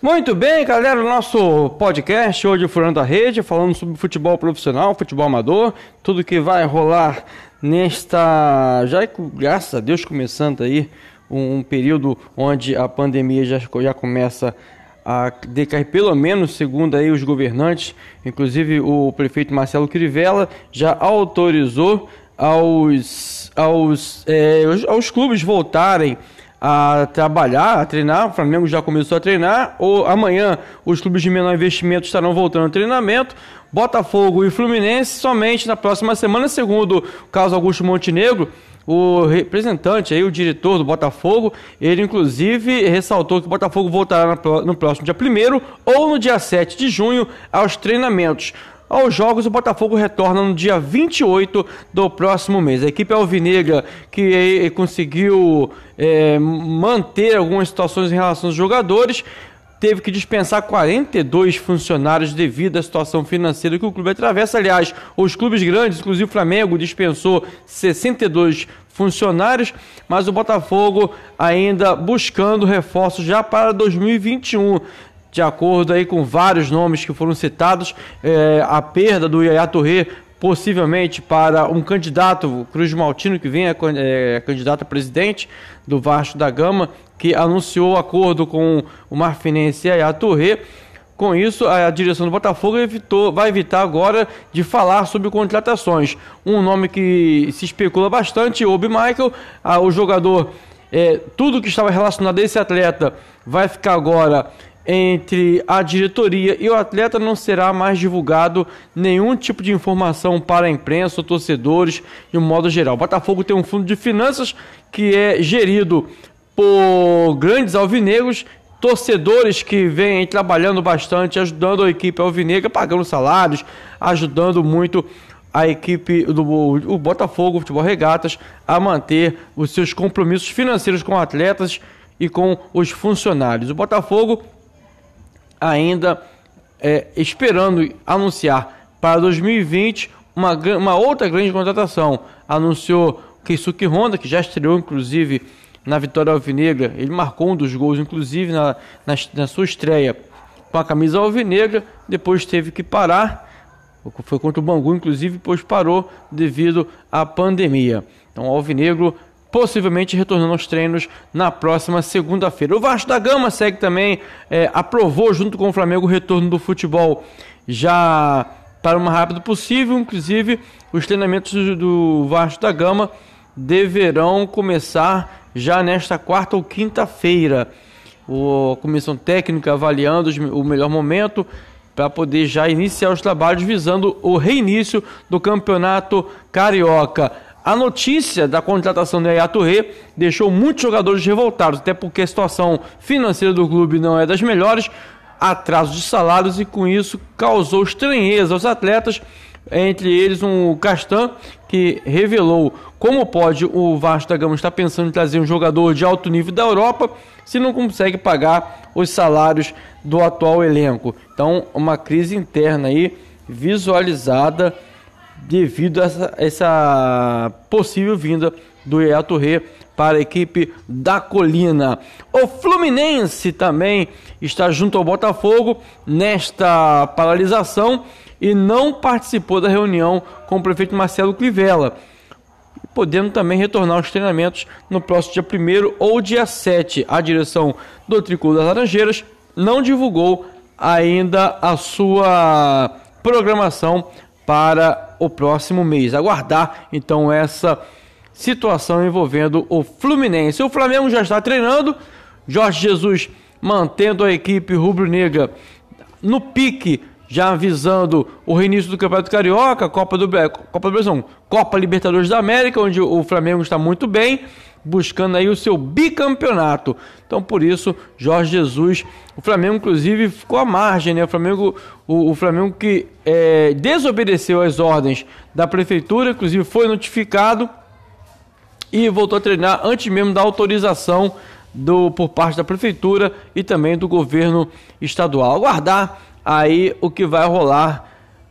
Muito bem, galera, o nosso podcast hoje Furando a Rede, falando sobre futebol profissional, futebol amador, tudo que vai rolar nesta, já graças a Deus começando aí um, um período onde a pandemia já, já começa a decair, pelo menos segundo aí os governantes, inclusive o prefeito Marcelo Crivella já autorizou aos, aos, é, aos, aos clubes voltarem a trabalhar, a treinar. O Flamengo já começou a treinar. Ou amanhã os clubes de menor investimento estarão voltando ao treinamento. Botafogo e Fluminense somente na próxima semana, segundo o caso Augusto Montenegro. O representante aí, o diretor do Botafogo, ele inclusive ressaltou que o Botafogo voltará no próximo dia 1 ou no dia 7 de junho aos treinamentos. Aos jogos, o Botafogo retorna no dia 28 do próximo mês. A equipe alvinegra que eh, conseguiu é, manter algumas situações em relação aos jogadores teve que dispensar 42 funcionários devido à situação financeira que o clube atravessa. Aliás, os clubes grandes, inclusive o Flamengo, dispensou 62 funcionários, mas o Botafogo ainda buscando reforços já para 2021 de acordo aí com vários nomes que foram citados, é, a perda do Yaya Touré possivelmente para um candidato, Cruz Maltino, que vem é, é, candidato a presidente do Vasco da Gama, que anunciou acordo com o Marfinense Yaya Touré. Com isso, a direção do Botafogo evitou, vai evitar agora de falar sobre contratações. Um nome que se especula bastante, Obi Michael, o jogador, é, tudo que estava relacionado a esse atleta vai ficar agora entre a diretoria e o atleta não será mais divulgado nenhum tipo de informação para a imprensa ou torcedores de um modo geral. O Botafogo tem um fundo de finanças que é gerido por grandes alvinegros, torcedores que vêm trabalhando bastante, ajudando a equipe alvinegra, pagando salários, ajudando muito a equipe do o Botafogo Futebol Regatas a manter os seus compromissos financeiros com atletas e com os funcionários. O Botafogo ainda é, esperando anunciar para 2020 uma, uma outra grande contratação. Anunciou Keisuke Honda, que já estreou inclusive na vitória alvinegra. Ele marcou um dos gols, inclusive na, na, na sua estreia com a camisa alvinegra. Depois teve que parar. Foi contra o Bangu, inclusive, depois parou devido à pandemia. Então, o Alvinegro possivelmente retornando aos treinos na próxima segunda-feira. O Vasco da Gama segue também, é, aprovou junto com o Flamengo o retorno do futebol já para o mais rápido possível, inclusive os treinamentos do Vasco da Gama deverão começar já nesta quarta ou quinta-feira. A comissão técnica avaliando o melhor momento para poder já iniciar os trabalhos visando o reinício do campeonato carioca. A notícia da contratação do Yaya Touré deixou muitos jogadores revoltados, até porque a situação financeira do clube não é das melhores, atraso de salários e com isso causou estranheza aos atletas, entre eles um Castan que revelou como pode o Vasco da Gama estar pensando em trazer um jogador de alto nível da Europa se não consegue pagar os salários do atual elenco. Então, uma crise interna aí visualizada devido a essa, essa possível vinda do Yaya Touré para a equipe da Colina. O Fluminense também está junto ao Botafogo nesta paralisação e não participou da reunião com o prefeito Marcelo Crivella, podendo também retornar aos treinamentos no próximo dia 1 ou dia 7. A direção do Tricolor das Laranjeiras não divulgou ainda a sua programação para o próximo mês. Aguardar então essa situação envolvendo o Fluminense. O Flamengo já está treinando, Jorge Jesus mantendo a equipe rubro-negra no pique, já avisando o reinício do Campeonato Carioca, Copa do, Copa do Brasil, Copa Libertadores da América, onde o Flamengo está muito bem buscando aí o seu bicampeonato. Então, por isso, Jorge Jesus, o Flamengo, inclusive, ficou à margem, né? O Flamengo, o, o Flamengo que é, desobedeceu as ordens da prefeitura, inclusive foi notificado e voltou a treinar antes mesmo da autorização do, por parte da prefeitura e também do governo estadual. Aguardar aí o que vai rolar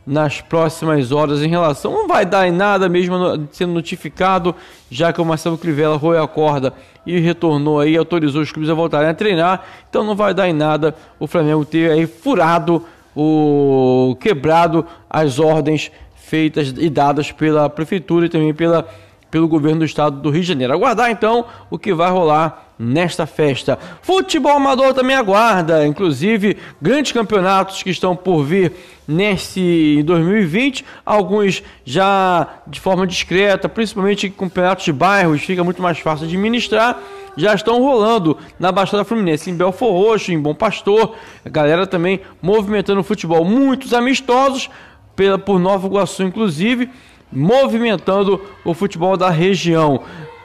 nas próximas horas em relação. Não vai dar em nada mesmo sendo notificado, já que o Marcelo Crivella roeu a corda e retornou aí, autorizou os clubes a voltarem a treinar. Então não vai dar em nada o Flamengo ter aí furado o quebrado as ordens feitas e dadas pela prefeitura e também pela pelo governo do estado do Rio de Janeiro. Aguardar então o que vai rolar nesta festa. Futebol amador também aguarda, inclusive grandes campeonatos que estão por vir nesse 2020, alguns já de forma discreta, principalmente campeonatos de bairros, fica muito mais fácil de administrar. Já estão rolando na Baixada Fluminense, em Belfor Roxo, em Bom Pastor. A galera também movimentando o futebol. Muitos amistosos, pela, por Nova Iguaçu, inclusive movimentando o futebol da região.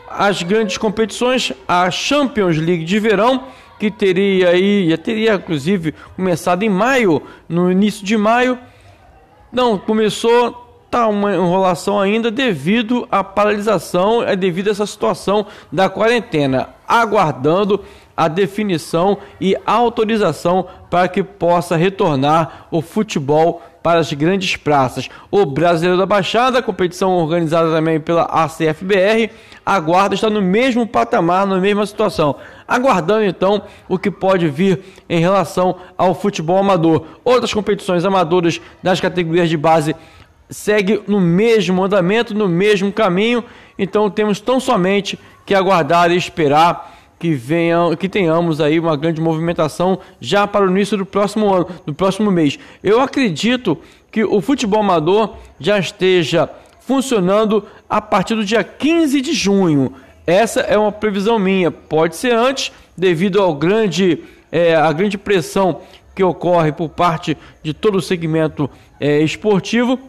As grandes competições, a Champions League de verão, que teria aí, já teria inclusive começado em maio, no início de maio, não começou, tá uma enrolação ainda devido à paralisação, é devido a essa situação da quarentena, aguardando a definição e autorização para que possa retornar o futebol para as grandes praças. O Brasileiro da Baixada, competição organizada também pela ACFBR, aguarda está no mesmo patamar, na mesma situação. Aguardando então o que pode vir em relação ao futebol amador. Outras competições amadoras das categorias de base segue no mesmo andamento, no mesmo caminho. Então temos tão somente que aguardar e esperar que venham, que tenhamos aí uma grande movimentação já para o início do próximo ano, do próximo mês. Eu acredito que o futebol amador já esteja funcionando a partir do dia 15 de junho. Essa é uma previsão minha. Pode ser antes, devido ao grande, é, a grande pressão que ocorre por parte de todo o segmento é, esportivo.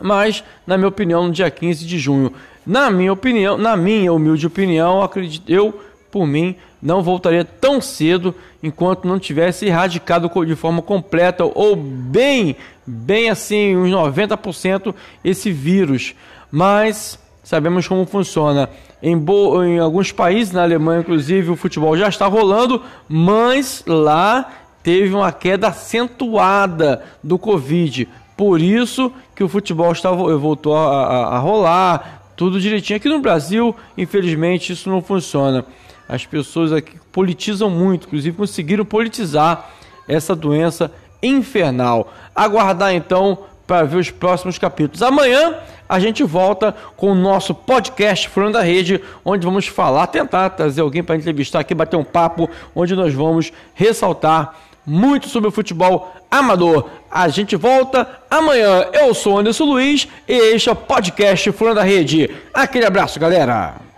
Mas, na minha opinião, no dia 15 de junho. Na minha opinião, na minha humilde opinião, acredito, eu por mim, não voltaria tão cedo enquanto não tivesse erradicado de forma completa ou bem, bem assim, uns 90% esse vírus. Mas sabemos como funciona. Em, em alguns países, na Alemanha inclusive, o futebol já está rolando, mas lá teve uma queda acentuada do Covid. Por isso que o futebol está, voltou a, a, a rolar, tudo direitinho. Aqui no Brasil, infelizmente, isso não funciona. As pessoas aqui politizam muito, inclusive conseguiram politizar essa doença infernal. Aguardar então para ver os próximos capítulos. Amanhã a gente volta com o nosso podcast Furando da Rede, onde vamos falar, tentar trazer alguém para entrevistar aqui, bater um papo, onde nós vamos ressaltar muito sobre o futebol amador. A gente volta amanhã. Eu sou Anderson Luiz e este é o podcast Furando da Rede. Aquele abraço, galera!